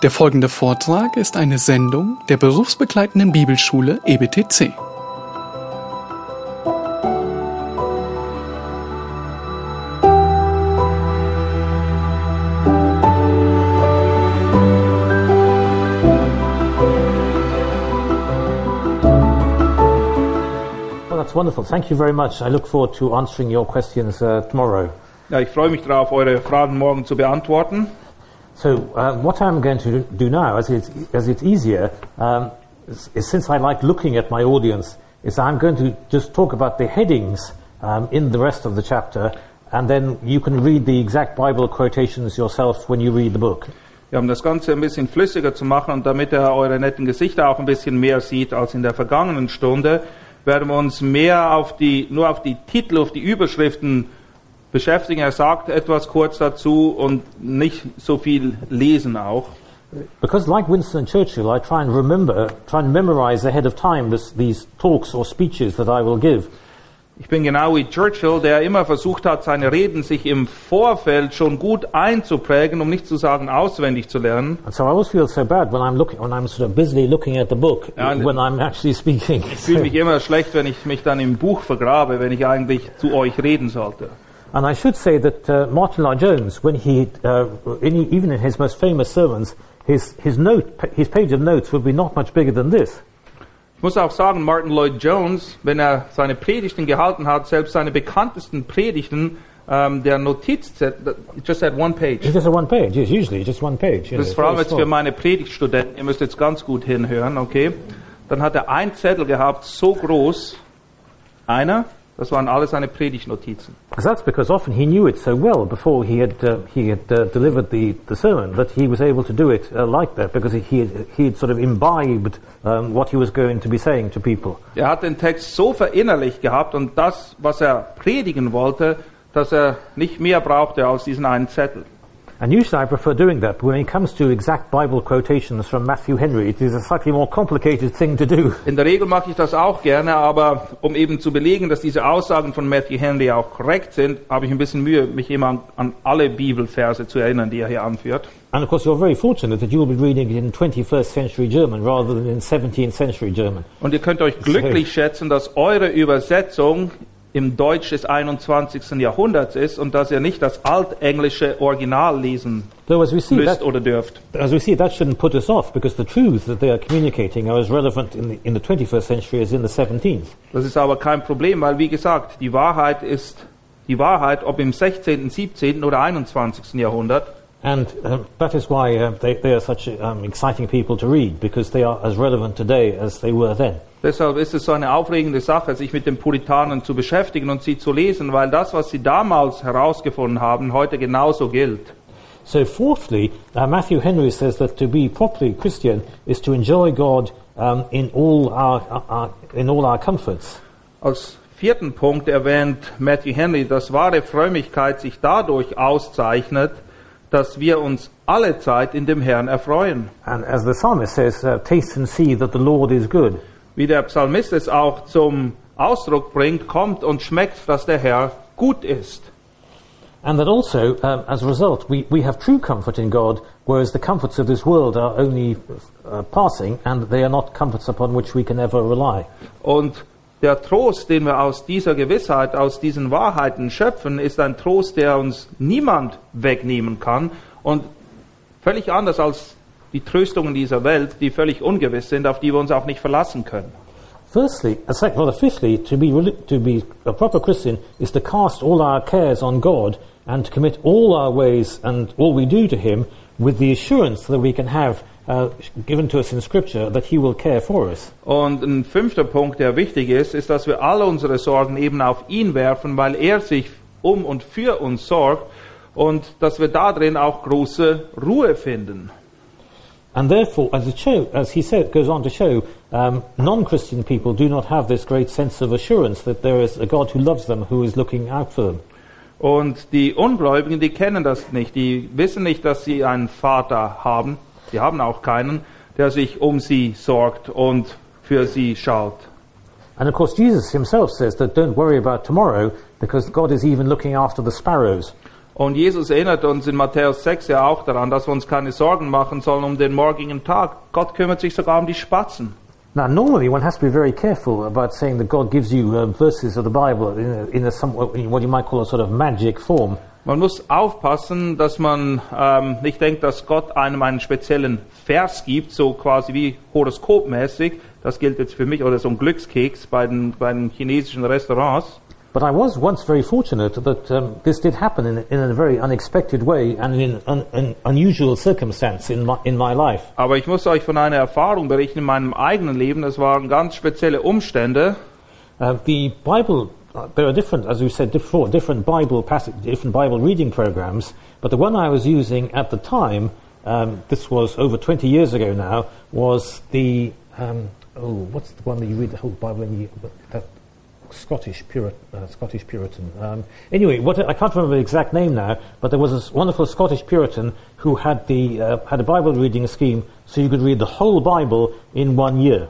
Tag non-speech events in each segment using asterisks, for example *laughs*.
Der folgende Vortrag ist eine Sendung der berufsbegleitenden Bibelschule EBTC. Well, that's wonderful. Thank you very much. I look forward to answering your questions uh, tomorrow. Ja, ich freue mich darauf, eure Fragen morgen zu beantworten. So, uh, what I'm going to do now, as it's, as it's easier, um, is, is since I like looking at my audience, is I'm going to just talk about the headings um, in the rest of the chapter, and then you can read the exact Bible quotations yourself when you read the book. Ja, um das Ganze ein bisschen flüssiger zu machen und damit er eure netten Gesichter auch ein bisschen mehr sieht als in der vergangenen Stunde, werden wir uns mehr auf die, nur auf die Titel, auf die Überschriften beschäftigen. Er sagt etwas kurz dazu und nicht so viel lesen auch. Because, like Winston Churchill, I try and remember, try and memorize ahead of time this, these talks or speeches that I will give. Ich bin genau wie Churchill, der immer versucht hat, seine Reden sich im Vorfeld schon gut einzuprägen, um nicht zu sagen auswendig zu lernen. So I always feel so bad when I'm looking, when I'm sort of busily looking at the book, Ja, und- when I'm actually speaking. Ich fühle mich *laughs* immer schlecht, wenn ich mich dann im Buch vergrabe, wenn ich eigentlich zu euch reden sollte. And I should say that uh, Martin Lloyd Jones, when he, uh, in, even in his most famous sermons, his, his note, his page of notes would be not much bigger than this. Ich muss auch sagen, Martin Lloyd Jones, wenn er seine Predigten gehalten hat, selbst seine bekanntesten Predigten, ähm, der Notizzettel, just had one page. It's just a one page. It's usually just one page. know, Das ist vor allem jetzt für meine Predigtstudenten, ihr müsst jetzt ganz gut hinhören, okay? Dann hat er ein Zettel gehabt, so groß, einer, das waren alle seine Predigtnotizen. That's because often he knew it so well before he had, uh, he had uh, delivered the, the sermon that he was able to do it uh, like that because he had, he had sort of imbibed um, what he was going to be saying to people. Er hat den Text so verinnerlicht gehabt und das, was er predigen wollte, dass er nicht mehr brauchte als diesen einen Zettel. And usually I prefer doing that, but when it comes to exact Bible quotations from Matthew Henry, it is a slightly more complicated thing to do. In der Regel mache ich das auch gerne, aber um eben zu belegen, dass diese Aussagen von Matthew Henry auch korrekt sind, habe ich ein bisschen Mühe, mich immer an, an alle Bibelverse zu erinnern, die er hier anführt. And of course, you're very fortunate that you will be reading it in 21st century German rather than in 17th century German. Und ihr könnt euch glücklich schätzen, dass eure Übersetzung im Deutsch des 21. Jahrhunderts ist und dass ihr nicht das altenglische Original lesen Though, as we see, müsst that, oder dürft. as we see, that shouldn't put us off because the truths that they are communicating are as relevant in the, in the 21st century as in the 17th. Das ist aber kein Problem, weil wie gesagt, die Wahrheit ist die Wahrheit, ob im 16., 17. oder 21. Jahrhundert. And um, that is why uh, they, they are such um, exciting people to read because they are as relevant today as they were then. Deshalb ist es so eine aufregende Sache, sich mit den Puritanen zu beschäftigen und sie zu lesen, weil das, was sie damals herausgefunden haben, heute genauso gilt. So, fourthly, uh, Matthew Henry says that to be properly Christian is to enjoy God um, in all our, our in all our comforts. Als vierten Punkt erwähnt Matthew Henry, dass wahre Frömmigkeit sich dadurch auszeichnet, dass wir uns alle Zeit in dem Herrn erfreuen. And as the psalmist says, uh, taste and see that the Lord is good. Wie der Psalmist es auch zum Ausdruck bringt, kommt und schmeckt, dass der Herr gut ist. And that also, um, as a result, we, we have true comfort in God, whereas the comforts of this world are only uh, passing and they are not comforts upon which we can ever rely. Und der Trost, den wir aus dieser Gewissheit, aus diesen Wahrheiten schöpfen, ist ein Trost, der uns niemand wegnehmen kann und völlig anders als die Tröstungen dieser Welt, die völlig ungewiss sind, auf die wir uns auch nicht verlassen können. Firstly, uh, sec- rather fifthly, to be, to be a proper Christian is to cast all our cares on God and to commit all our ways and all we do to Him with the assurance that we can have uh, given to us in Scripture that He will care for us. Und ein fünfter Punkt, der wichtig ist, ist, dass wir alle unsere Sorgen eben auf ihn werfen, weil er sich um und für uns sorgt und dass wir darin auch große Ruhe finden. And therefore, as, show, as he said, goes on to show, um, non-Christian people do not have this great sense of assurance that there is a God who loves them, who is looking out for them. Und die Ungläubigen, die kennen das nicht. Die wissen nicht, dass sie einen Vater haben. Sie haben auch keinen, der sich um sie sorgt und für sie schaut. And of course, Jesus himself says that don't worry about tomorrow because God is even looking after the sparrows. Und Jesus erinnert uns in Matthäus 6 ja auch daran, dass wir uns keine Sorgen machen sollen um den morgigen Tag. Gott kümmert sich sogar um die Spatzen. Now, normally one has to be very careful about saying that God gives you um, verses of the Bible in, a, in a some, what you might call a sort of magic form. Man muss aufpassen, dass man ähm, nicht denkt, dass Gott einem einen speziellen Vers gibt, so quasi wie horoskopmäßig. Das gilt jetzt für mich, oder so ein Glückskeks bei den, bei den chinesischen Restaurants. But I was once very fortunate that um, this did happen in, in a very unexpected way and in an, an unusual circumstance in my, in my life. Aber ich muss euch von einer Erfahrung berichten in meinem eigenen Leben. Das waren ganz spezielle Umstände. Uh, the Bible, uh, there are different, as we said before, different Bible passage, different Bible reading programs. But the one I was using at the time, um, this was over 20 years ago now, was the um, oh, what's the one that you read the whole Bible in? You, that Scottish Puritan. Uh, Scottish Puritan. Um, anyway, what, I can't remember the exact name now, but there was this wonderful Scottish Puritan who had the uh, had a Bible reading scheme, so you could read the whole Bible in one year.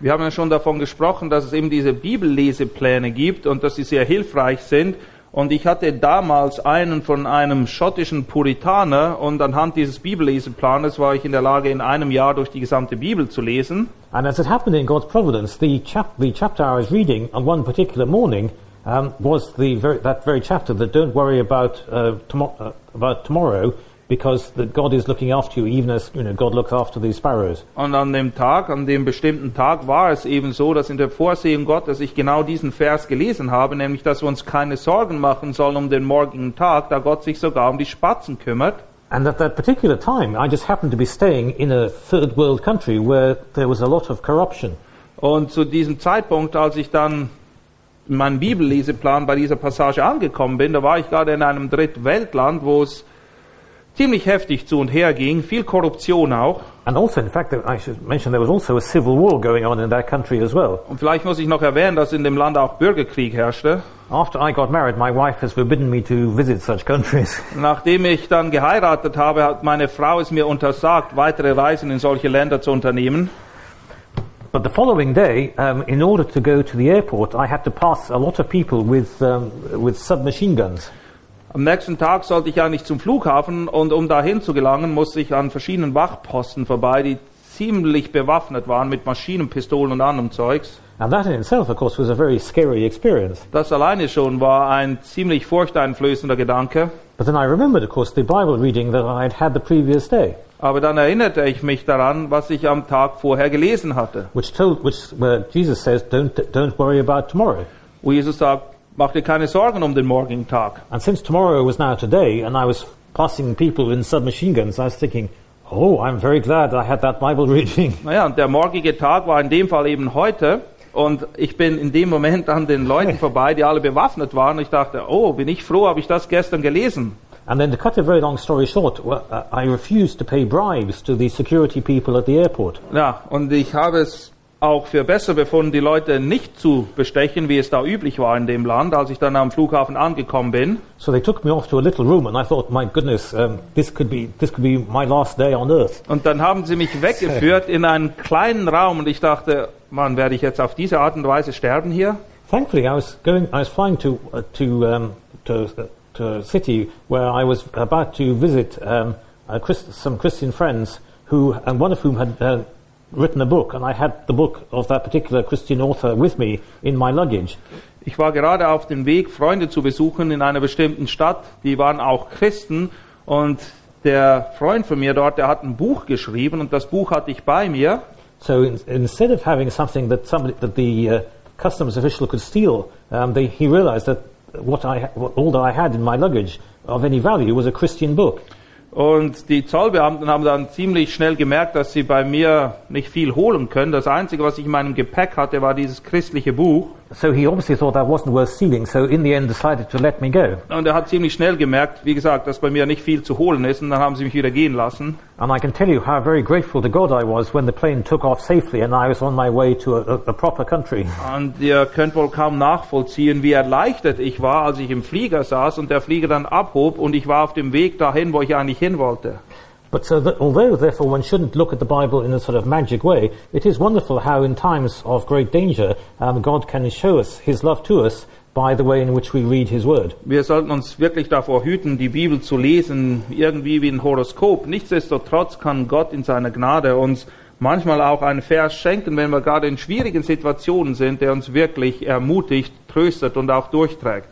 Wir haben ja schon davon gesprochen, dass es eben diese Bibellesepläne gibt und dass sie sehr hilfreich sind. Und ich hatte damals einen von einem schottischen Puritaner und anhand dieses Bibelleseplanes war ich in der Lage, in einem Jahr durch die gesamte Bibel zu lesen. And as it happened in God's providence, the, chap the chapter I was reading on one particular morning um, was the very, that very chapter that don't worry about, uh, tomo uh, about tomorrow, because that God is looking after you, even as you know, God looks after the sparrows. Und an dem Tag, an dem bestimmten Tag war es eben so, dass in der Vorsehung Gottes ich genau diesen Vers gelesen habe, nämlich, dass wir uns keine Sorgen machen sollen um den morgigen Tag, da Gott sich sogar um die Spatzen kümmert. And at that particular time, I just happened to be staying in a third world country where there was a lot of corruption. Und zu diesem Zeitpunkt, als ich dann in meinem Bibelleseplan bei dieser Passage angekommen bin, da war ich gerade in einem Drittweltland, wo es ziemlich heftig zu und her ging, viel Korruption auch. And also, in fact, I should mention there was also a civil war going on in that country as well. Und vielleicht muss ich noch erwähnen, dass in dem Land auch Bürgerkrieg herrschte. After I got married, my wife has forbidden me to visit such countries. *laughs* Nachdem ich dann geheiratet habe, hat meine Frau es mir untersagt, weitere Reisen in solche Länder zu unternehmen. But the following day, um, in order to go to the airport, I had to pass a lot of people with, um, with submachine guns. Am nächsten Tag sollte ich eigentlich zum Flughafen und um dahin zu gelangen, musste ich an verschiedenen Wachposten vorbei, die ziemlich bewaffnet waren mit Maschinenpistolen und anderem Zeugs. And that in itself, of course, was a very scary experience. Das alleine schon war ein ziemlich furchteinflößender Gedanke. But then I remembered, of course, the Bible reading that I had had the previous day, Aber dann erinnerte ich mich daran, was ich am Tag vorher gelesen hatte. which told, which where Jesus says, "Don't don't worry about tomorrow." Wo Jesus sagt, mach dir keine Sorgen um den morgigen Tag. And since tomorrow was now today, and I was passing people in submachine guns, I was thinking, "Oh, I'm very glad I had that Bible *laughs* reading." Naja, und der morgige Tag war in dem Fall eben heute. Und ich bin in dem Moment an den Leuten *laughs* vorbei, die alle bewaffnet waren. Ich dachte, oh, bin ich froh, habe ich das gestern gelesen. And then, to cut a very long story short, well, uh, I refused to pay bribes to the security people at the airport. Ja, und ich habe es auch für besser befunden, die Leute nicht zu bestechen, wie es da üblich war in dem Land, als ich dann am Flughafen angekommen bin. So they took me off to a little room, and I thought, my goodness, um, this could be this could be my last day on earth. Und dann haben sie mich weggeführt in einen kleinen Raum und ich dachte, Mann, werde ich jetzt auf diese Art und Weise sterben hier? Thankfully, I was going, I was flying to uh, to um, to, uh, to a city where I was about to visit um, Christ- some Christian friends who, and one of whom had uh, written a book, and I had the book of that particular Christian author with me in my luggage. Ich war gerade auf dem Weg, Freunde zu besuchen in einer bestimmten Stadt. Die waren auch Christen und der Freund von mir dort, der hat ein Buch geschrieben und das Buch hatte ich bei mir. So in, instead of having something that somebody that the uh, customs official could steal, um, they, he realized that what I ha- what, all that I had in my luggage of any value was a Christian book. Und die Zollbeamten haben dann ziemlich schnell gemerkt, dass sie bei mir nicht viel holen können. Das Einzige, was ich in meinem Gepäck hatte, war dieses christliche Buch. So he obviously thought that wasn't worth stealing. So in the end, decided to let me go. Und er hat ziemlich schnell gemerkt, wie gesagt, dass bei mir nicht viel zu holen ist. Und dann haben sie mich wieder gehen lassen. And I can tell you how very grateful to God I was when the plane took off safely and I was on my way to a, a, proper country. Und ihr könnt wohl kaum nachvollziehen, wie erleichtert ich war, als ich im Flieger saß und der Flieger dann abhob und ich war auf dem Weg dahin, wo ich eigentlich hin wollte. But so that, although therefore one shouldn't look at the Bible in a sort of magic way, it is wonderful how in times of great danger um, God can show us His love to us by the way in which we read His Word. Wir sollten uns wirklich davor hüten, die Bibel zu lesen, irgendwie wie ein Horoskop. Nichtsdestotrotz kann Gott in seiner Gnade uns manchmal auch einen Vers schenken, wenn wir gerade in schwierigen Situationen sind, der uns wirklich ermutigt, tröstet und auch durchträgt.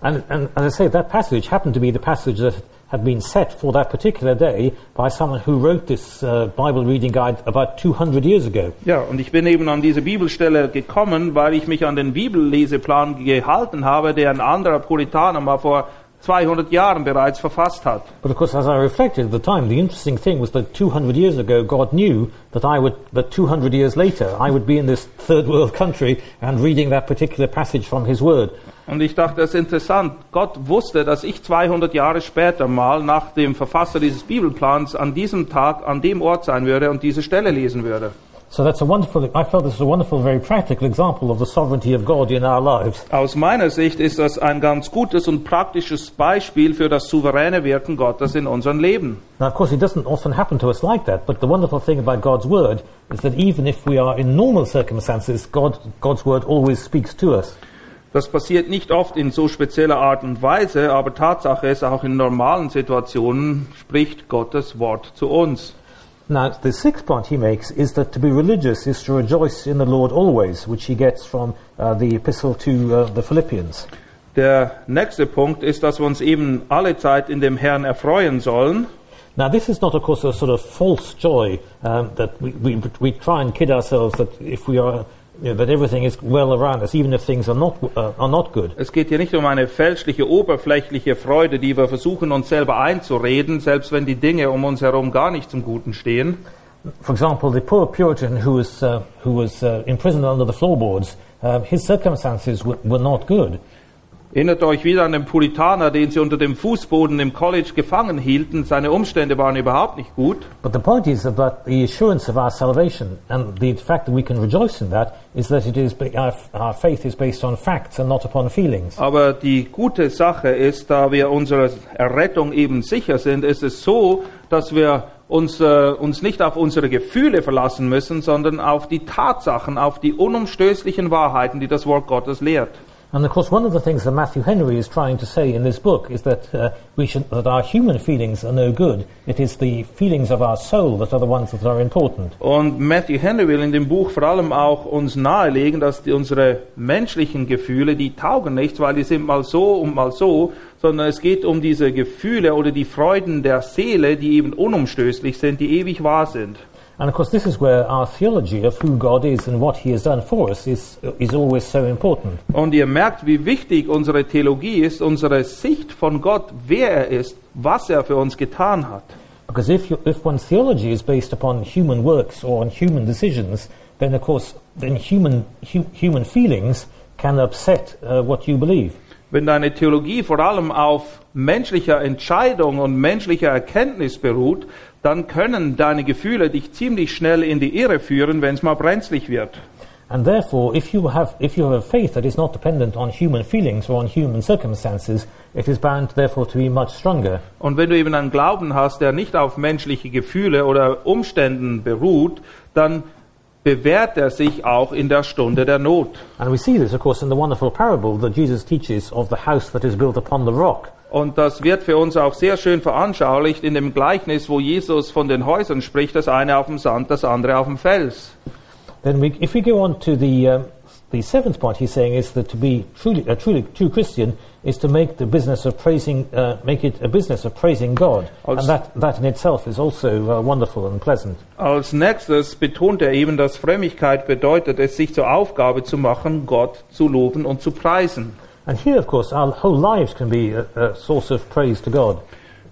And, and as I say, that passage happened to be the passage that had been set for that particular day by someone who wrote this uh, Bible reading guide about 200 years ago. Ja, und ich bin eben an diese Bibelstelle gekommen, weil ich mich an den Bibelleseplan gehalten habe, der ein anderer Puritaner mal vor 200 Jahren bereits verfasst hat. But of course, as I reflected at the time, the interesting thing was that 200 years ago, God knew that I would, that 200 years later, I would be in this *laughs* third world country and reading that particular passage from His Word. Und ich dachte, das ist interessant. Gott wusste, dass ich 200 Jahre später mal nach dem Verfasser dieses Bibelplans an diesem Tag an dem Ort sein würde und diese Stelle lesen würde. So that's a wonderful, I felt this was a wonderful, very practical example of the sovereignty of God in our lives. Aus meiner Sicht ist das ein ganz gutes und praktisches Beispiel für das souveräne Wirken Gottes in unserem Leben. Now, of course, it doesn't often happen to us like that, but the wonderful thing about God's Word is that even if we are in normal circumstances, God, God's Word always speaks to us. Das passiert nicht oft in so spezieller Art und Weise, aber Tatsache ist, auch in normalen Situationen spricht Gottes Wort zu uns. Now, the sixth point he makes is that to be religious is to rejoice in the Lord always, which he gets from uh, the epistle to uh, the Philippians. Der nächste Punkt ist, dass wir uns eben alle Zeit in dem Herrn erfreuen sollen. Now, this is not, of course, a sort of false joy um, that we, we, we try and kid ourselves that if we are, know, that everything is well around us, even if things are not, uh, are not good. Es geht hier nicht um eine fälschliche, oberflächliche Freude, die wir versuchen uns selber einzureden, selbst wenn die Dinge um uns herum gar nicht zum Guten stehen. For example, the poor Puritan who was, uh, who was uh, imprisoned under the floorboards, uh, his circumstances were, were not good. Erinnert euch wieder an den Puritaner, den sie unter dem Fußboden im College gefangen hielten. Seine Umstände waren überhaupt nicht gut. But the point is about the assurance of our salvation, and the fact that we can rejoice in that is that it is our faith is based on facts and not upon feelings. Aber die gute Sache ist, da wir unserer Errettung eben sicher sind, ist es so, dass wir uns, äh, uns nicht auf unsere Gefühle verlassen müssen, sondern auf die Tatsachen, auf die unumstößlichen Wahrheiten, die das Wort Gottes lehrt. And of course, one of the things that Matthew Henry is trying to say in this book is that uh, we should, that our human feelings are no good. It is the feelings of our soul that are the ones that are important. Und Matthew Henry will in dem Buch vor allem auch uns nahelegen, dass die, unsere menschlichen Gefühle, die taugen nichts, weil die sind mal so und mal so, sondern es geht um diese Gefühle oder die Freuden der Seele, die eben unumstößlich sind, die ewig wahr sind. And of course, this is where our theology of who God is and what He has done for us is, is always so important. Und ihr merkt, wie wichtig unsere Theologie ist, unsere Sicht von Gott, wer er ist, was er für uns getan hat. Because if, you, if one's theology is based upon human works or on human decisions, then of course, then human, hu, human feelings can upset uh, what you believe. Wenn deine Theologie vor allem auf menschlicher Entscheidung und menschlicher Erkenntnis beruht, dann können deine Gefühle dich ziemlich schnell in die Irre führen, wenn es mal brenzlig wird. And therefore, if you have, if you have a faith that is not dependent on human feelings or on human circumstances, it is bound therefore to be much stronger. Und wenn du eben einen Glauben hast, der nicht auf menschliche Gefühle oder Umständen beruht, dann bewährt er sich auch in der Stunde der Not. And we see this, of course, in the wonderful parable that Jesus teaches of the house that is built upon the rock. Und das wird für uns auch sehr schön veranschaulicht in dem Gleichnis, wo Jesus von den Häusern spricht, das eine auf dem Sand, das andere auf dem Fels. Then, we, if we go on to the um, the seventh point, he's saying is that to be truly a truly true Christian is to make the business of praising, uh, make it a business of praising God, Als- and that that in itself is also uh, wonderful and pleasant. Als nächstes betont er eben, dass Frömmigkeit bedeutet, es sich zur Aufgabe zu machen, Gott zu loben und zu preisen. And here, of course, our whole lives can be a, a source of praise to God.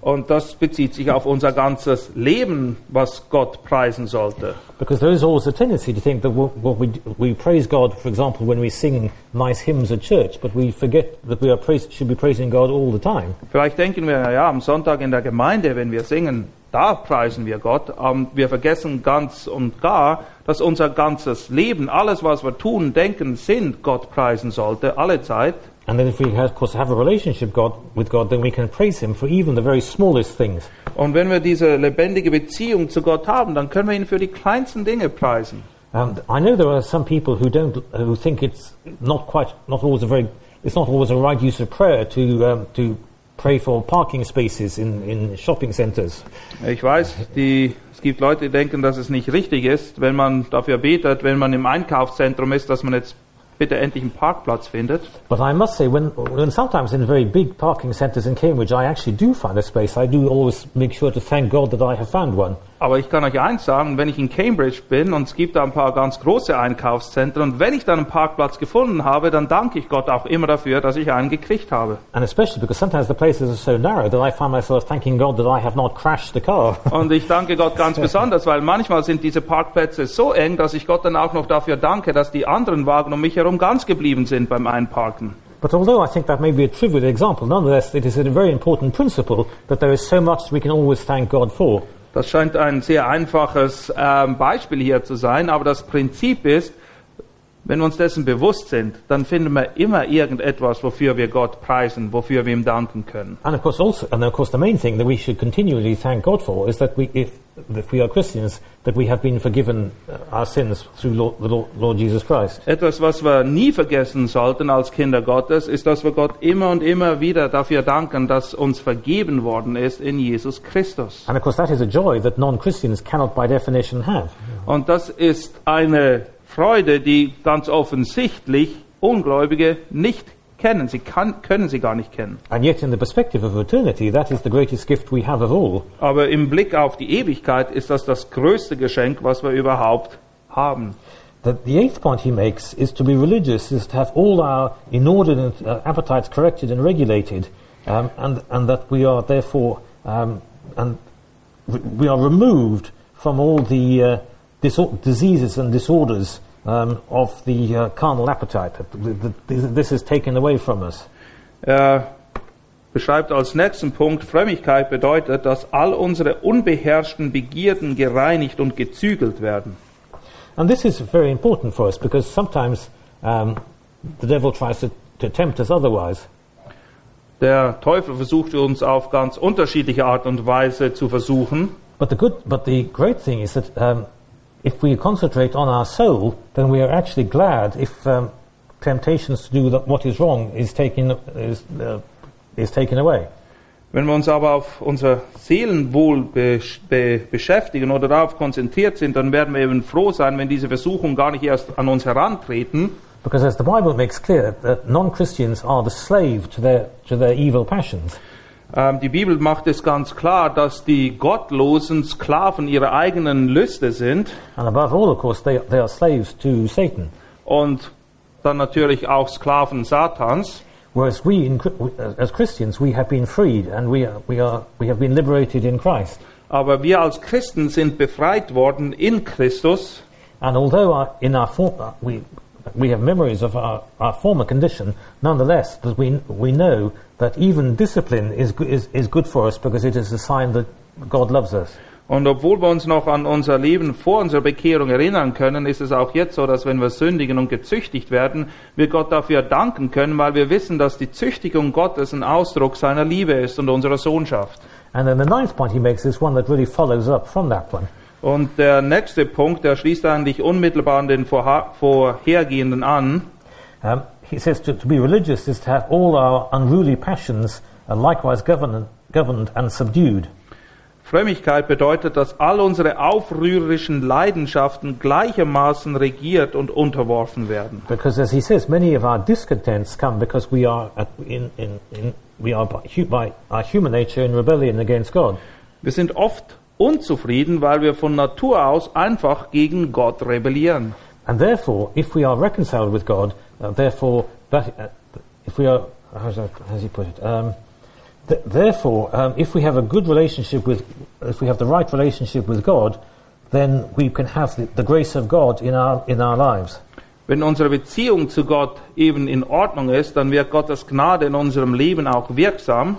Und das bezieht sich auf unser ganzes Leben, was Gott preisen sollte. Because there is always a tendency to think that what we, we praise God, for example, when we sing nice hymns at church, but we forget that we are praise, should be praising God all the time. Vielleicht denken wir, ja, am Sonntag in der Gemeinde, wenn wir singen, da preisen wir Gott. Ähm, wir vergessen ganz und gar, dass unser ganzes Leben, alles, was wir tun, denken, sind, Gott preisen sollte, alle Zeit. And then if we, of course, have a relationship God, with God, then we can praise Him for even the very smallest things. Und wenn wir diese lebendige Beziehung zu Gott haben, dann können wir ihn für die kleinsten Dinge preisen. And I know there are some people who don't, who think it's not quite, not always a very it's not always a right use of prayer to, um, to pray for parking spaces in, in shopping centers. Ich weiß, die, es gibt Leute, die denken, dass es nicht richtig ist, wenn man dafür betet, wenn man im Einkaufszentrum ist, dass man jetzt bitte endlich einen Parkplatz findet. But I must say, when, when sometimes in very big parking centers in Cambridge I actually do find a space, I do always make sure to thank God that I have found one. Aber ich kann euch eins sagen, wenn ich in Cambridge bin und es gibt da ein paar ganz große Einkaufszentren und wenn ich dann einen Parkplatz gefunden habe, dann danke ich Gott auch immer dafür, dass ich einen gekriegt habe. And especially because sometimes the places are so narrow that I find myself thanking God that I have not crashed the car. *laughs* Und ich danke Gott ganz besonders, weil manchmal sind diese Parkplätze so eng, dass ich Gott dann auch noch dafür danke, dass die anderen Wagen um mich herum ganz geblieben sind beim Einparken. But although I think that may be a trivial example, nonetheless it is a very important principle that there is so much we can always thank God for. Das scheint ein sehr einfaches ähm, Beispiel hier zu sein, aber das Prinzip ist, wenn wir uns dessen bewusst sind, dann finden wir immer irgendetwas, wofür wir Gott preisen, wofür wir ihm danken können. And of course, also, and of course, the main thing that we should continually thank God for is that we, if, if we are Christians, that we have been forgiven uh, our sins through Lord, the Lord, Lord Jesus Christ. Etwas, was wir nie vergessen sollten als Kinder Gottes, ist, dass wir Gott immer und immer wieder dafür danken, dass uns vergeben worden ist in Jesus Christus. And of course, that is a joy that non-Christians cannot, by definition, have. Und das ist eine Freude, die ganz offensichtlich Ungläubige nicht kennen. Sie kann, können sie gar nicht kennen. And yet, in the perspective of eternity, that is the greatest gift we have of all. Aber im Blick auf die Ewigkeit ist das das größte Geschenk, was wir überhaupt haben. The, the eighth point he makes is to be religious, is to have all our inordinate uh, appetites corrected and regulated, um, and, and that we are therefore um, and we are removed from all the uh, diseases and disorders um, of the uh, carnal appetite. This is taken away from us. Er beschreibt als nächsten Punkt, Frömmigkeit bedeutet, dass all unsere unbeherrschten Begierden gereinigt und gezügelt werden. And this is very important for us because sometimes um, the devil tries to, to tempt us otherwise. Der Teufel versucht uns auf ganz unterschiedliche Art und Weise zu versuchen. But the good, but the great thing is that um, if we concentrate on our soul, then we are actually glad if um, temptations to do what is wrong is taken is, uh, is taken away. Wenn wir uns aber auf unser Seelenwohl be be beschäftigen oder darauf konzentriert sind, dann werden wir eben froh sein, wenn diese Versuchungen gar nicht erst an uns herantreten. Because as the Bible makes clear, that non-Christians are the slave to their to their evil passions. Ähm, die Bibel macht es ganz klar, dass die Gottlosen Sklaven ihrer eigenen Lüste sind And above all, of course, they, they are slaves to Satan. und dann natürlich auch Sklaven Satans. Whereas we, in, as Christians, we have been freed and we, are, we, are, we have been liberated in Christ. Aber wir als Christen sind befreit worden in Christus. And although our, in our for, uh, we, we have memories of our, our former condition, nonetheless, that we, we know that even discipline is, is, is good for us because it is a sign that God loves us. Und obwohl wir uns noch an unser Leben vor unserer Bekehrung erinnern können, ist es auch jetzt so, dass wenn wir sündigen und gezüchtigt werden, wir Gott dafür danken können, weil wir wissen, dass die Züchtigung Gottes ein Ausdruck seiner Liebe ist und unserer Sohnschaft. And then the ninth point he makes is one that really follows up from that one. Und der nächste Punkt, der schließt eigentlich unmittelbar an den vorhergehenden an. Um, he says to, to be religious is to have all our unruly passions uh, likewise governed, governed and subdued. Frömmigkeit bedeutet, dass all unsere aufrührerischen Leidenschaften gleichermaßen regiert und unterworfen werden. Because as he says, many of our discontents come because we are, at, in, in, in, we are by, by our human nature in rebellion against God. Wir sind oft unzufrieden, weil wir von Natur aus einfach gegen Gott rebellieren. And therefore, if we are reconciled with God, uh, therefore, that, uh, if we are, how's that, how's he put it? Um, th- therefore, um, if we have a good relationship with, if we have the right relationship with God, then we can have the, the grace of God in our, in our lives. Wenn unsere Beziehung zu Gott eben in Ordnung ist, dann wird Gottes Gnade in unserem Leben auch wirksam.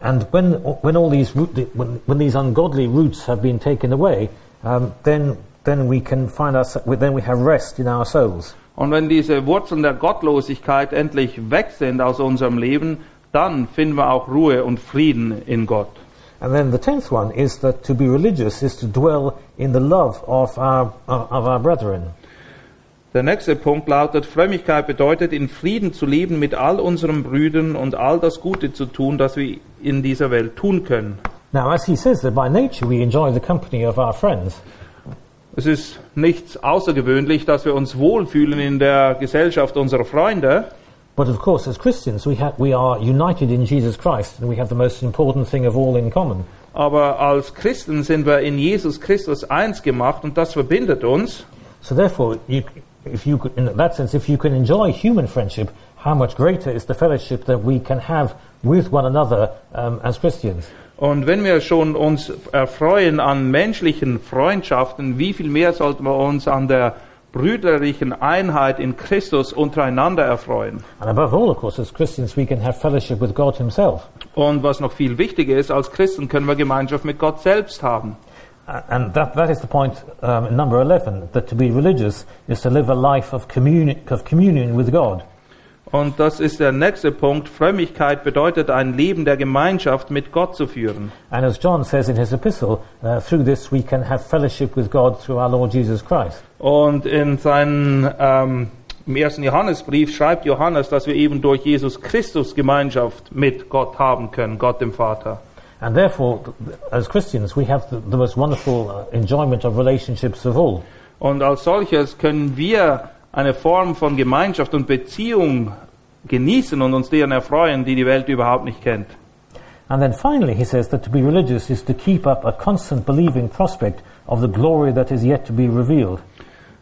And when, when all these, root, when, when these ungodly roots have been taken away, um, then, then we can find us, then we have rest in our souls. Und wenn diese Wurzeln der Gottlosigkeit endlich weg sind aus unserem Leben, dann finden wir auch Ruhe und Frieden in Gott. And then the tenth one is that to be religious is to dwell in the love of our, of our brethren. Der nächste Punkt lautet, Frömmigkeit bedeutet, in Frieden zu leben mit all unseren Brüdern und all das Gute zu tun, das wir in dieser Welt tun können. Now, as he says that by nature we enjoy the company of our friends, Es ist nichts außergewöhnlich, dass wir uns wohlfühlen in der Gesellschaft unserer Freunde, but of course, as Christians, we, we are united in Jesus Christ and we have the most important thing of all in common. aber als Christen sind wir in Jesus Christus eins gemacht und das verbindet uns. So therefore, you, if you, in that sense, if you can enjoy human friendship, how much greater is the fellowship that we can have with one another um, as Christians? Und wenn wir schon uns erfreuen an menschlichen Freundschaften, wie viel mehr sollten wir uns an der brüderlichen Einheit in Christus untereinander erfreuen? And above all, of course, as Christians, we can have fellowship with God Himself. Und was noch viel wichtiger ist, als Christen können wir Gemeinschaft mit Gott selbst haben. And that, that is the point um, in number 11, that to be religious is to live a life of, communi- of communion with God. Und das ist der nächste Punkt. Frömmigkeit bedeutet, ein Leben der Gemeinschaft mit Gott zu führen. And as John says in his epistle, uh, through this we can have fellowship with God through our Lord Jesus Christ. Und in seinem ähm, im ersten Johannesbrief schreibt Johannes, dass wir eben durch Jesus Christus Gemeinschaft mit Gott haben können, Gott dem Vater. And therefore, th- as Christians, we have the, the most wonderful uh, enjoyment of relationships of all. Und als solches können wir eine Form von Gemeinschaft und Beziehung genießen und uns deren erfreuen, die die Welt überhaupt nicht kennt. And then finally, he says that to be religious is to keep up a constant believing prospect of the glory that is yet to be revealed.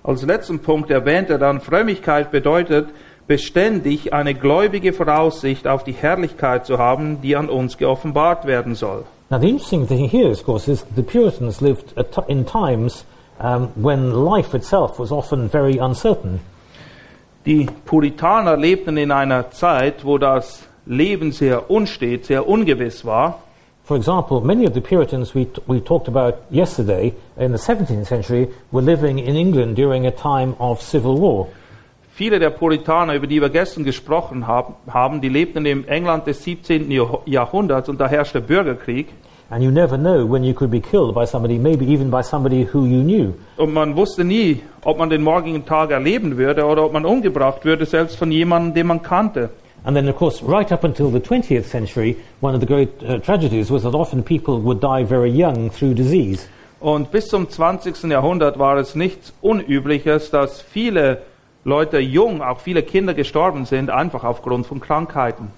Als letzten Punkt erwähnt er dann, Frömmigkeit bedeutet, beständig eine gläubige Voraussicht auf die Herrlichkeit zu haben, die an uns geoffenbart werden soll. Now, the interesting thing here, of course, is that the Puritans lived in times um, when life itself was often very uncertain. Die Puritaner lebten in einer Zeit, wo das Leben sehr unstet, sehr ungewiss war. For example, many of the Puritans we, we talked about yesterday in the 17th century were living in England during a time of civil war. Viele der Puritaner, über die wir gestern gesprochen haben, haben die lebten im England des 17. Jahrh- Jahrhunderts und da herrschte Bürgerkrieg. And you never know when you could be killed by somebody, maybe even by somebody who you knew. Und man wusste nie, ob man den morgigen Tag erleben würde oder ob man umgebracht würde, selbst von jemandem, den man kannte. And then, of course, right up until the 20th century, one of the great uh, tragedies was that often people would die very young through disease. Und bis zum 20. Jahrhundert war es nichts Unübliches, dass viele Leute jung, auch viele Kinder gestorben sind, einfach aufgrund von Krankheiten.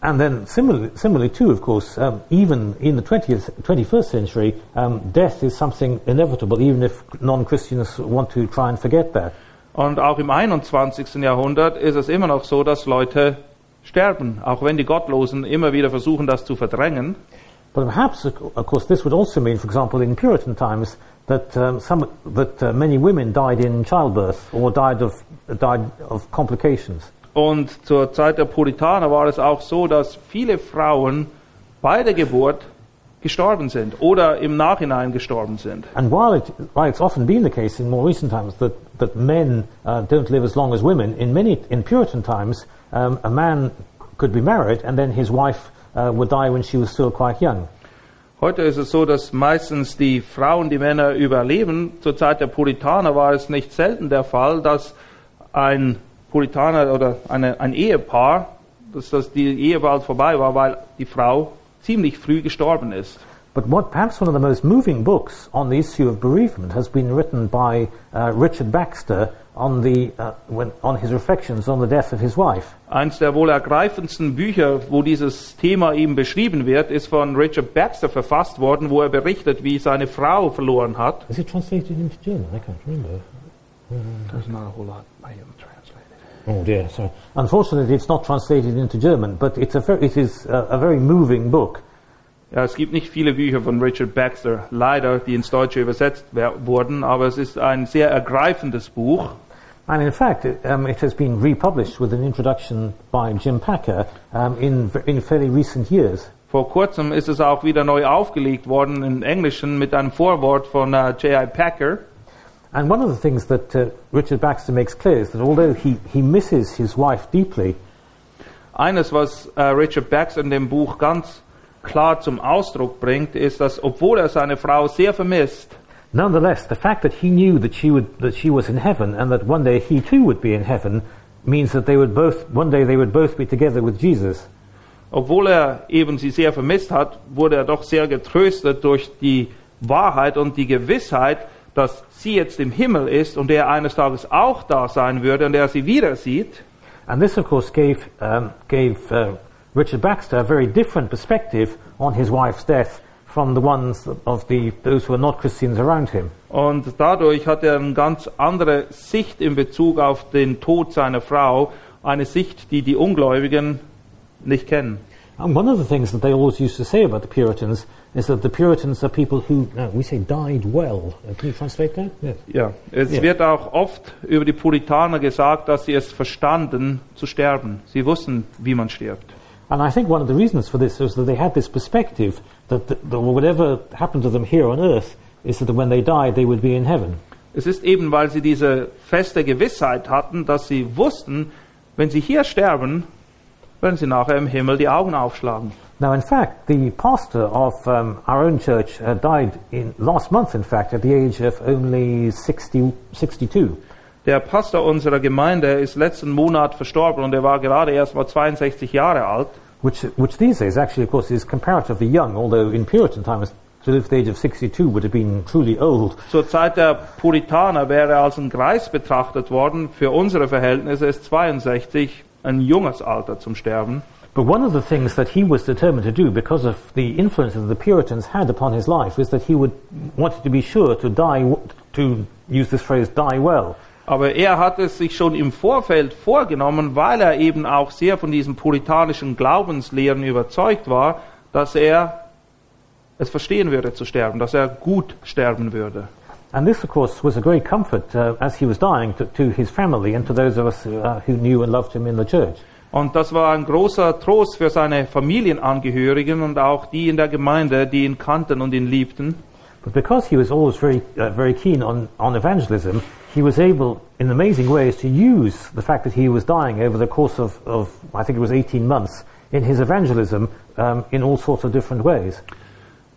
And then, similarly, similarly too, of course, um, even in the 20th, 21st century, um, death is something inevitable, even if non-Christians want to try and forget that. Und auch im 21. Jahrhundert ist es immer noch so, dass Leute sterben, auch wenn die Gottlosen immer wieder versuchen, das zu verdrängen. But perhaps, of course, this would also mean, for example, in Puritan times, that um, some that uh, many women died in childbirth or died of died of complications. Und zur Zeit der Puritaner war es auch so, dass viele Frauen bei der Geburt gestorben sind oder im Nachhinein gestorben sind. And while, it, while it's often been the case in more recent times that, that men uh, don't live as long as women, in many in Puritan times, um, a man could be married and then his wife uh, would die when she was still quite young. Heute ist es so, dass meistens die Frauen die Männer überleben. Zur Zeit der Puritaner war es nicht selten der Fall, dass ein Puritaner oder eine, ein Ehepaar, dass das die Ehe bald vorbei war, weil die Frau ziemlich früh gestorben ist. But what perhaps one of the most moving books on the issue of bereavement has been written by uh, Richard Baxter on, the, uh, when, on his reflections on the death of his wife. Eins der wohl ergreifendsten Bücher, wo dieses Thema eben beschrieben wird, ist von Richard Baxter verfasst worden, wo er berichtet, wie seine Frau verloren hat. Is it translated into German? I can't remember. There's not a whole lot by him. Oh dear, sorry. Unfortunately, it's not translated into German, but it's a ver- it is a, a very moving book. Ja, es gibt nicht viele Bücher von Richard Baxter, leider, die ins Deutsche übersetzt wer- wurden, aber es ist ein sehr ergreifendes Buch. And in fact, it, um, it has been republished with an introduction by Jim Packer um, in, in fairly recent years. Vor kurzem ist es auch wieder neu aufgelegt worden im Englischen mit einem Vorwort von äh, J.I. Packer. And one of the things that uh, Richard Baxter makes clear is that although he, he misses his wife deeply, Eines, was äh, Richard Baxter in dem Buch ganz klar zum Ausdruck bringt, ist, dass obwohl er seine Frau sehr vermisst, Nonetheless, the fact that he knew that she, would, that she was in heaven and that one day he too would be in heaven means that they would both, one day they would both be together with Jesus. Obwohl er eben sie sehr vermisst hat, wurde er doch sehr getröstet durch die Wahrheit und die Gewissheit, dass sie jetzt im Himmel ist und er eines Tages auch da sein würde und er sie wieder sieht. And this, of course, gave, um, gave uh, Richard Baxter a very different perspective on his wife's death from the ones of the, those who were not Christians around him. Und dadurch hat er eine ganz andere Sicht in Bezug auf den Tod seiner Frau, eine Sicht, die die Ungläubigen nicht kennen. And one of the things that they always used to say about the Puritans is that the Puritans are people who, uh, we say, died well. Uh, can you translate that? Yes. Ja, es Ja. wird auch oft über die Puritaner gesagt, dass sie es verstanden zu sterben. Sie wussten, wie man stirbt. And I think one of the reasons for this is that they had this perspective that, that, that whatever happened to them here on earth is that when they died, they would be in heaven. Es ist eben, weil sie diese feste Gewissheit hatten, dass sie wussten, wenn sie hier sterben, werden sie nachher im Himmel die Augen aufschlagen. Now, in fact, the pastor of um, our own church uh, died in, last month, in fact, at the age of only 60, 62. Der Pastor unserer Gemeinde ist letzten Monat verstorben und er war gerade erst mal 62 Jahre alt. Which, which these days, actually, of course, is comparatively young, although in Puritan times, to live to the age of 62 would have been truly old. Zur Zeit der Puritaner wäre er als ein Greis betrachtet worden. Für unsere Verhältnisse ist 62 ein junges Alter zum Sterben. But one of the things that he was determined to do, because of the influence that the Puritans had upon his life, is that he would wanted to be sure to die, to use this phrase, die well. Aber er hat es sich schon im Vorfeld vorgenommen, weil er eben auch sehr von diesen puritanischen Glaubenslehren überzeugt war, dass er es verstehen würde zu sterben, dass er gut sterben würde. And this, of course, was a great comfort uh, as he was dying to, to his family and to those of us uh, who knew and loved him in the church. Und das war ein großer Trost für seine Familienangehörigen und auch die in der Gemeinde, die ihn kannten und ihn liebten. But because he was always very, uh, very keen on, on evangelism, he was able, in amazing ways, to use the fact that he was dying over the course of, of I think it was 18 months, in his evangelism um, in all sorts of different ways.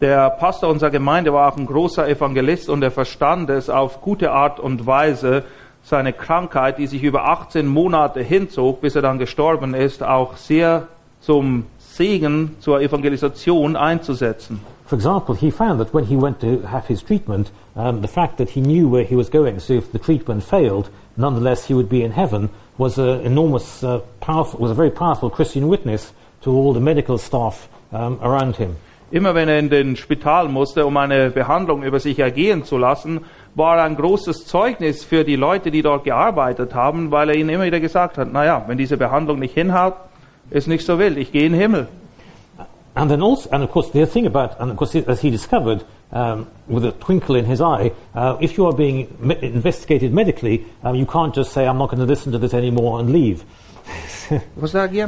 Der Pastor unserer Gemeinde war auch ein großer Evangelist und er verstand es auf gute Art und Weise, seine Krankheit, die sich über 18 Monate hinzog, bis er dann gestorben ist, auch sehr zum Segen, zur Evangelisation einzusetzen. For example, he found that when he went to have his treatment, um, the fact that he knew where he was going, so if the treatment failed, nonetheless he would be in heaven, was an enormous, uh, powerful, was a very powerful Christian witness to all the medical staff um, around him. Immer wenn er in den Spital musste, um eine Behandlung über sich ergehen zu lassen, war er ein großes Zeugnis für die Leute, die dort gearbeitet haben, weil er ihnen immer wieder gesagt hat, naja, wenn diese Behandlung nicht hinhaut, ist nicht so wild, ich gehe in den Himmel. And then also, and of course, the thing about, and of course, as he discovered, um, with a twinkle in his eye, uh, if you are being me- investigated medically, um, you can't just say, I'm not going to listen to this anymore and leave. *laughs* Was sag ich?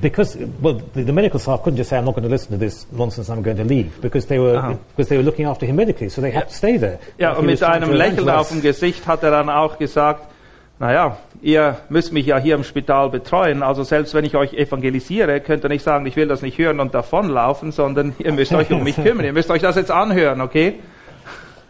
because, well, the, the medical staff couldn't just say, I'm not going to listen to this nonsense, I'm going to leave, because they were, Aha. because they were looking after him medically, so they had to stay there. Ja, und mit einem Lächeln auf dem Gesicht hat er dann auch gesagt, naja, ihr müsst mich ja hier im Spital betreuen, also selbst wenn ich euch evangelisiere, könnt ihr nicht sagen, ich will das nicht hören und davonlaufen, sondern *laughs* ihr müsst euch um mich *laughs* kümmern, ihr müsst euch das jetzt anhören, okay?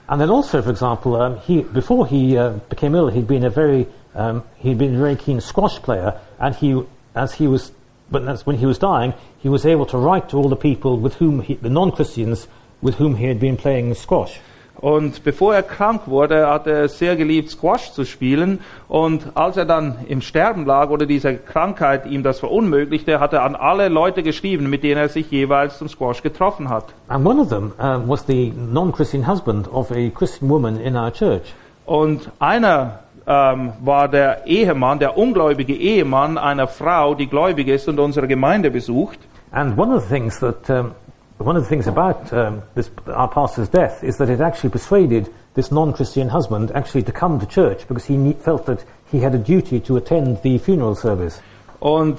And then also, for example, um, he, before he uh, became ill, he'd been a very, um, he'd been a very keen squash player, and he, as he was, but that's when he was dying, he was able to write to all the people with whom he, the non-Christians with whom he had been playing squash. Und bevor er krank wurde, hat er sehr geliebt, Squash zu spielen. Und als er dann im Sterben lag oder diese Krankheit ihm das verunmöglichte, hat er an alle Leute geschrieben, mit denen er sich jeweils zum Squash getroffen hat. And one of them um, was the non-Christian husband of a Christian woman in our church. Und einer ähm, war der Ehemann, der ungläubige Ehemann einer Frau, die gläubig ist und unsere Gemeinde besucht. And one of the things that, um, one of the things about um, this, our pastor's death is that it actually persuaded this non-Christian husband actually to come to church because he ne- felt that he had a duty to attend the funeral service. Und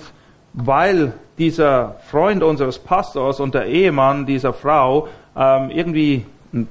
weil dieser Freund unseres Pastors und der Ehemann dieser Frau ähm, irgendwie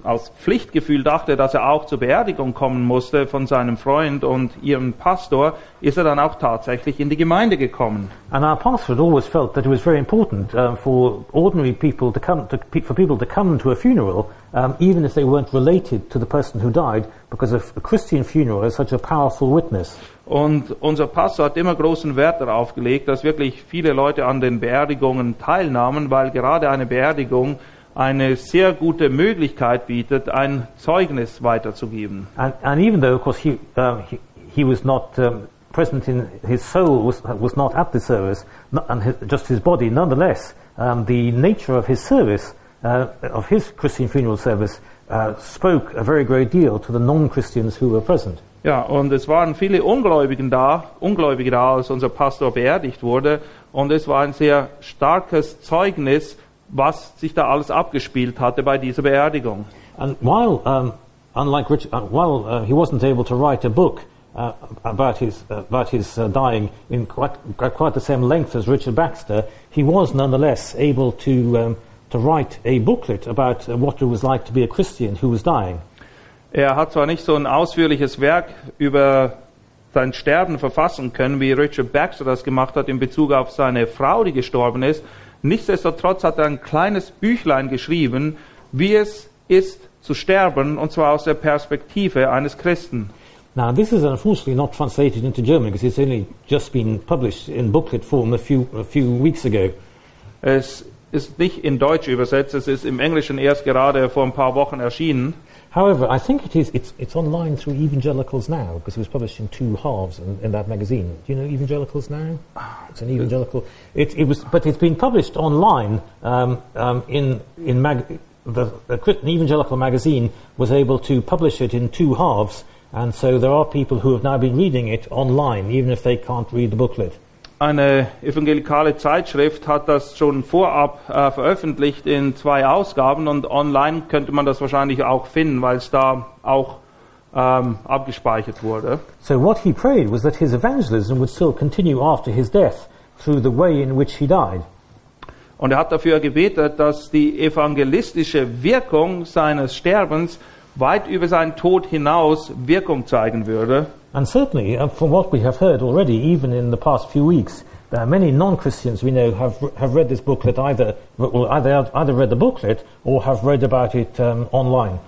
aus Pflichtgefühl dachte, dass er auch zur Beerdigung kommen musste von seinem Freund und ihrem Pastor, ist er dann auch tatsächlich in die Gemeinde gekommen. And our pastor had always felt that it was very important uh, for ordinary people to come, to, for people to come to a funeral, um, even if they weren't related to the person who died, because a, Christian funeral is such a powerful witness. Und unser Pastor hat immer großen Wert darauf gelegt, dass wirklich viele Leute an den Beerdigungen teilnahmen, weil gerade eine Beerdigung eine sehr gute Möglichkeit bietet, ein Zeugnis weiterzugeben. And, and even though, of course, he, uh, he, he was not um, present in his soul, was, was not at the service, not, and his, just his body, nonetheless, um, the nature of his service, uh, of his Christian funeral service, uh, spoke a very great deal to the non-Christians who were present. Ja, und es waren viele Ungläubigen da, Ungläubige da, als unser Pastor beerdigt wurde. Und es war ein sehr starkes Zeugnis, was sich da alles abgespielt hatte bei dieser Beerdigung. And while, um, unlike Richard, uh, while uh, he wasn't able to write a book uh, about his, uh, about his uh, dying in quite, quite the same length as Richard Baxter, he was nonetheless able to, um, to write a booklet about uh, what it was like to be a Christian who was dying. Er hat zwar nicht so ein ausführliches Werk über sein Sterben verfassen können, wie Richard Baxter das gemacht hat in Bezug auf seine Frau, die gestorben ist. Nichtsdestotrotz hat er ein kleines Büchlein geschrieben, wie es ist zu sterben, und zwar aus der Perspektive eines Christen. Now, this is unfortunately not translated into German because it's only just been published in booklet form a few, a few weeks ago. Es ist nicht in Deutsch übersetzt, es ist im Englischen erst gerade vor ein paar Wochen erschienen. However, I think it is, it's, it's online through Evangelicals Now because it was published in two halves in, in that magazine. Do you know Evangelicals Now? It's an evangelical. It, it was, but it's been published online um, um, in, in mag, the, the Christian Evangelical magazine was able to publish it in two halves, and so there are people who have now been reading it online, even if they can't read the booklet. Eine evangelikale Zeitschrift hat das schon vorab äh, veröffentlicht in zwei Ausgaben und online könnte man das wahrscheinlich auch finden, weil es da auch ähm, abgespeichert wurde. So what he prayed was that his evangelism would still continue after his death through the way in which he died. Und er hat dafür gebetet, dass die evangelistische Wirkung seines Sterbens weit über seinen Tod hinaus Wirkung zeigen würde. And certainly, uh, from what we have heard already, even in the past few weeks, uh, many non-Christians we know have, have read this booklet either, well, either, either read the booklet or have read about it um, online.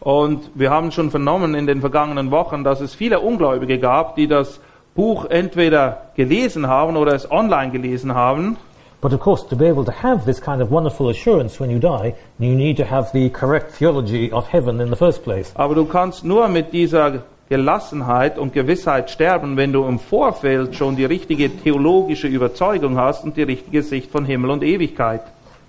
Und wir haben schon vernommen in den vergangenen Wochen, dass es viele Ungläubige gab, die das Buch entweder gelesen haben oder es online gelesen haben. But of course, to be able to have this kind of wonderful assurance when you die, you need to have the correct theology of heaven in the first place. Aber du kannst nur mit dieser Gelassenheit und Gewissheit sterben, wenn du im Vorfeld schon die richtige theologische Überzeugung hast und die richtige Sicht von Himmel und Ewigkeit.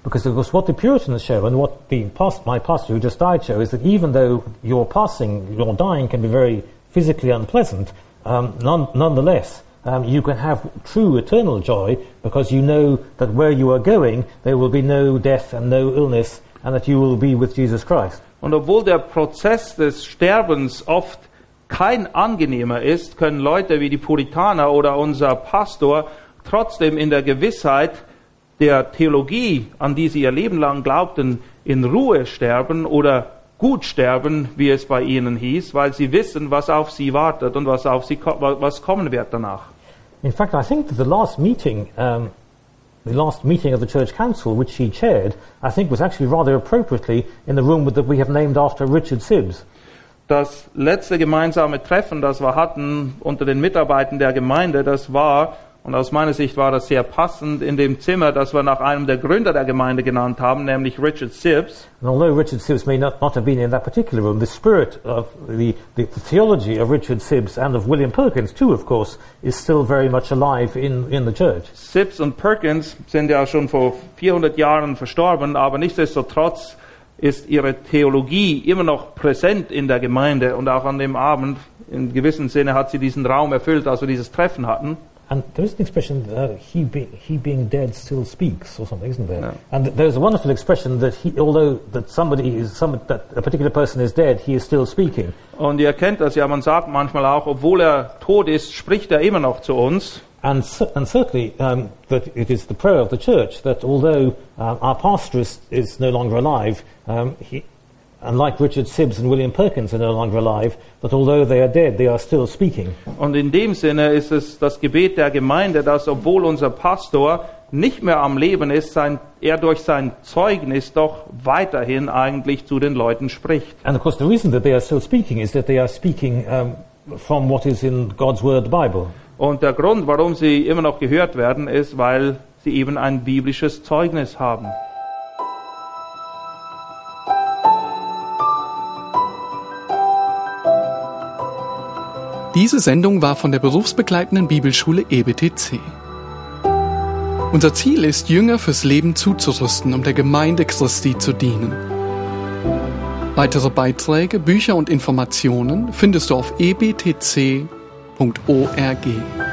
Because of course, what the Puritans show and what the past, my pastor who just died show is that even though your passing, your dying can be very physically unpleasant, um, none, nonetheless, um, you can have true eternal joy because you know that where you are going, there will be no death and no illness, and that you will be with Jesus Christ. Und obwohl der Prozess des Sterbens oft kein angenehmer ist, können Leute wie die Puritaner oder unser Pastor trotzdem in der Gewissheit der Theologie, an die sie ihr Leben lang glaubten, in Ruhe sterben oder gut sterben, wie es bei ihnen hieß, weil sie wissen, was auf sie wartet und was auf sie was kommen wird danach. In fact, I think that the last meeting, um, the last meeting of the church council, which he chaired, I think was actually rather appropriately in the room that we have named after Richard Sibbs. Das letzte gemeinsame Treffen, das wir hatten unter den Mitarbeitern der Gemeinde, das war, und aus meiner Sicht war das sehr passend, in dem Zimmer, das wir nach einem der Gründer der Gemeinde genannt haben, nämlich Richard Sibbs. And although Richard Sibbs may not, not have been in that particular room, the spirit of the, the, the theology of Richard Sibbs and of William Perkins too, of course, is still very much alive in, in the church. Sibbs und Perkins sind ja schon vor 400 Jahren verstorben, aber nichtsdestotrotz ist ihre Theologie immer noch präsent in der Gemeinde und auch an dem Abend, in gewissem Sinne hat sie diesen Raum erfüllt, als wir dieses Treffen hatten. And there is an expression, uh, he, be, he being dead still speaks, or something, isn't there? Yeah. And there's a wonderful expression that he, although that somebody is, some, that a particular person is dead, he is still speaking. Und ihr kennt das ja, man sagt manchmal auch, obwohl er tot ist, spricht er immer noch zu uns. And, and certainly um, that it is the prayer of the church that although um, our pastor is, is no longer alive, um, he, unlike Richard Sibbs and William Perkins are no longer alive, that although they are dead, they are still speaking. Und in dem Sinne ist es das Gebet der Gemeinde, dass obwohl unser Pastor nicht mehr am Leben ist, sein, er durch sein Zeugnis doch weiterhin eigentlich zu den Leuten spricht. And of course, the reason that they are still speaking is that they are speaking um, from what is in God's Word, the Bible. Und der Grund, warum sie immer noch gehört werden, ist, weil sie eben ein biblisches Zeugnis haben. Diese Sendung war von der berufsbegleitenden Bibelschule EBTC. Unser Ziel ist, Jünger fürs Leben zuzurüsten, um der Gemeinde Christi zu dienen. Weitere Beiträge, Bücher und Informationen findest du auf ebtc.org.